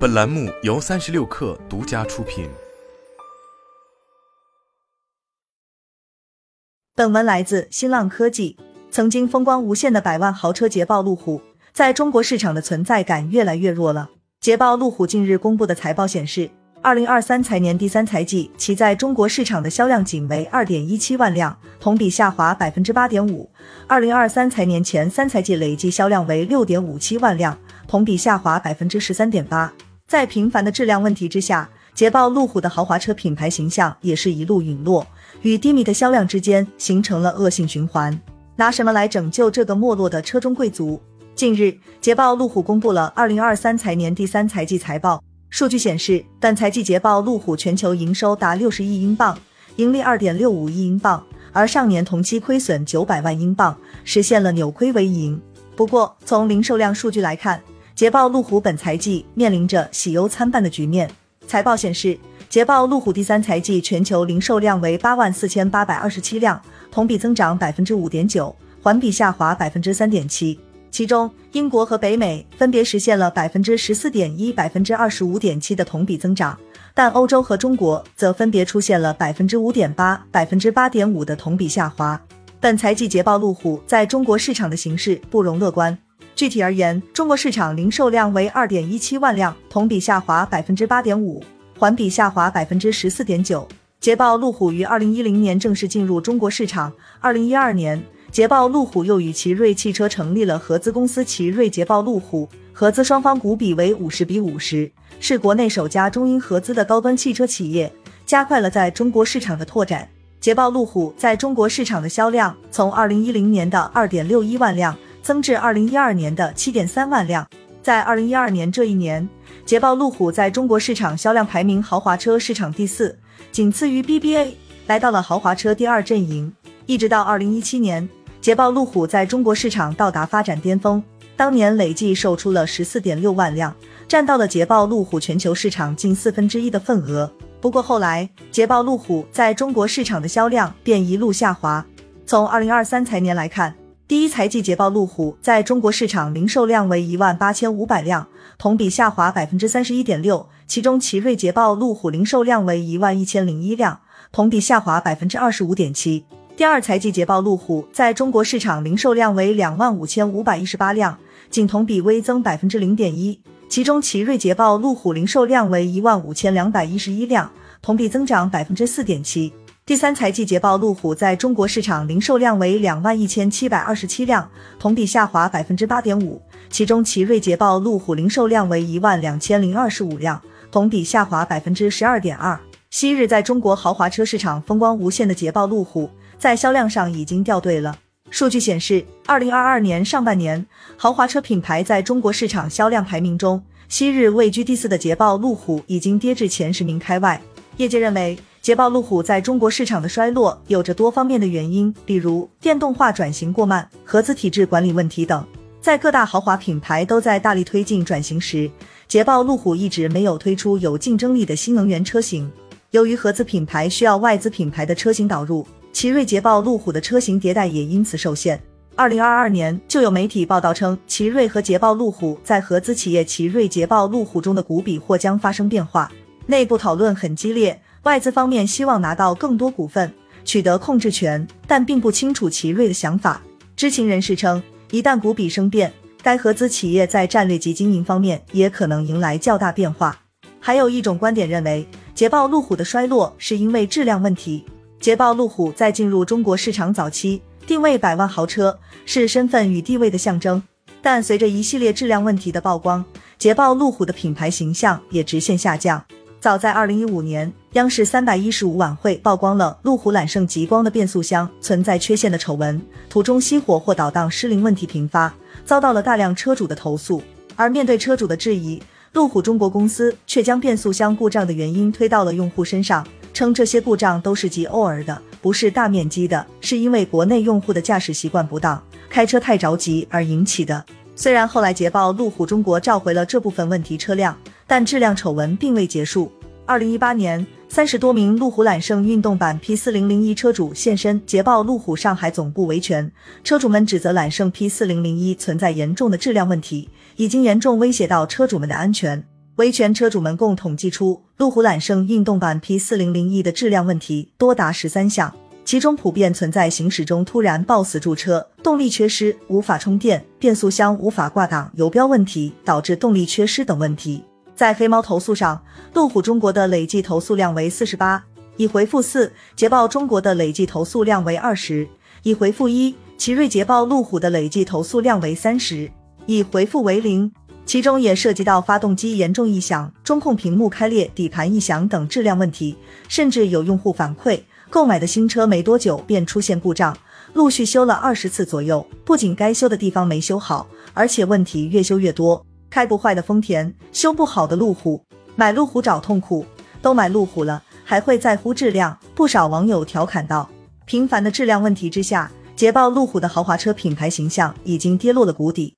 本栏目由三十六氪独家出品。本文来自新浪科技。曾经风光无限的百万豪车捷豹路虎，在中国市场的存在感越来越弱了。捷豹路虎近日公布的财报显示，二零二三财年第三财季，其在中国市场的销量仅为二点一七万辆，同比下滑百分之八点五。二零二三财年前三财季累计销量为六点五七万辆，同比下滑百分之十三点八。在频繁的质量问题之下，捷豹路虎的豪华车品牌形象也是一路陨落，与低迷的销量之间形成了恶性循环。拿什么来拯救这个没落的车中贵族？近日，捷豹路虎公布了二零二三财年第三财季财报。数据显示，本财季捷豹路虎全球营收达六十亿英镑，盈利二点六五亿英镑，而上年同期亏损九百万英镑，实现了扭亏为盈。不过，从零售量数据来看，捷豹路虎本财季面临着喜忧参半的局面。财报显示，捷豹路虎第三财季全球零售量为八万四千八百二十七辆。同比增长百分之五点九，环比下滑百分之三点七。其中，英国和北美分别实现了百分之十四点一、百分之二十五点七的同比增长，但欧洲和中国则分别出现了百分之五点八、百分之八点五的同比下滑。本财季捷豹路虎在中国市场的形势不容乐观。具体而言，中国市场零售量为二点一七万辆，同比下滑百分之八点五，环比下滑百分之十四点九。捷豹路虎于二零一零年正式进入中国市场。二零一二年，捷豹路虎又与奇瑞汽车成立了合资公司奇瑞捷豹路虎，合资双方股比为五十比五十，是国内首家中英合资的高端汽车企业，加快了在中国市场的拓展。捷豹路虎在中国市场的销量从二零一零年的二点六一万辆增至二零一二年的七点三万辆。在二零一二年这一年，捷豹路虎在中国市场销量排名豪华车市场第四。仅次于 BBA，来到了豪华车第二阵营。一直到二零一七年，捷豹路虎在中国市场到达发展巅峰，当年累计售出了十四点六万辆，占到了捷豹路虎全球市场近四分之一的份额。不过后来，捷豹路虎在中国市场的销量便一路下滑。从二零二三财年来看，第一财季捷豹路虎在中国市场零售量为一万八千五百辆，同比下滑百分之三十一点六。其中，奇瑞捷豹路虎零售量为一万一千零一辆，同比下滑百分之二十五点七。第二财季捷豹路虎在中国市场零售量为两万五千五百一十八辆，仅同比微增百分之零点一。其中，奇瑞捷豹路虎零售量为一万五千两百一十一辆，同比增长百分之四点七。第三财季捷豹路虎在中国市场零售量为两万一千七百二十七辆，同比下滑百分之八点五。其中，奇瑞捷豹路虎零售量为一万两千零二十五辆。同比下滑百分之十二点二。昔日在中国豪华车市场风光无限的捷豹路虎，在销量上已经掉队了。数据显示，二零二二年上半年，豪华车品牌在中国市场销量排名中，昔日位居第四的捷豹路虎已经跌至前十名开外。业界认为，捷豹路虎在中国市场的衰落有着多方面的原因，比如电动化转型过慢、合资体制管理问题等。在各大豪华品牌都在大力推进转型时，捷豹路虎一直没有推出有竞争力的新能源车型。由于合资品牌需要外资品牌的车型导入，奇瑞捷豹路虎的车型迭代也因此受限。二零二二年就有媒体报道称，奇瑞和捷豹路虎在合资企业奇瑞捷豹路虎中的股比或将发生变化。内部讨论很激烈，外资方面希望拿到更多股份，取得控制权，但并不清楚奇瑞的想法。知情人士称。一旦股比生变，该合资企业在战略及经营方面也可能迎来较大变化。还有一种观点认为，捷豹路虎的衰落是因为质量问题。捷豹路虎在进入中国市场早期，定位百万豪车，是身份与地位的象征。但随着一系列质量问题的曝光，捷豹路虎的品牌形象也直线下降。早在二零一五年，央视三百一十五晚会曝光了路虎揽胜极光的变速箱存在缺陷的丑闻，途中熄火或导档失灵问题频发，遭到了大量车主的投诉。而面对车主的质疑，路虎中国公司却将变速箱故障的原因推到了用户身上，称这些故障都是极偶尔的，不是大面积的，是因为国内用户的驾驶习惯不当，开车太着急而引起的。虽然后来捷豹路虎中国召回了这部分问题车辆。但质量丑闻并未结束。二零一八年，三十多名路虎揽胜运动版 P 四零零一车主现身捷豹路虎上海总部维权，车主们指责揽胜 P 四零零一存在严重的质量问题，已经严重威胁到车主们的安全。维权车主们共统计出，路虎揽胜运动版 P 四零零 E 的质量问题多达十三项，其中普遍存在行驶中突然抱死驻车、动力缺失、无法充电、变速箱无法挂挡、油标问题导致动力缺失等问题。在黑猫投诉上，路虎中国的累计投诉量为四十八，已回复四；捷豹中国的累计投诉量为二十，已回复一；奇瑞捷豹路虎的累计投诉量为三十，已回复为零。其中也涉及到发动机严重异响、中控屏幕开裂、底盘异响等质量问题，甚至有用户反馈，购买的新车没多久便出现故障，陆续修了二十次左右。不仅该修的地方没修好，而且问题越修越多。开不坏的丰田，修不好的路虎，买路虎找痛苦，都买路虎了，还会在乎质量？不少网友调侃道：“频繁的质量问题之下，捷豹路虎的豪华车品牌形象已经跌落了谷底。”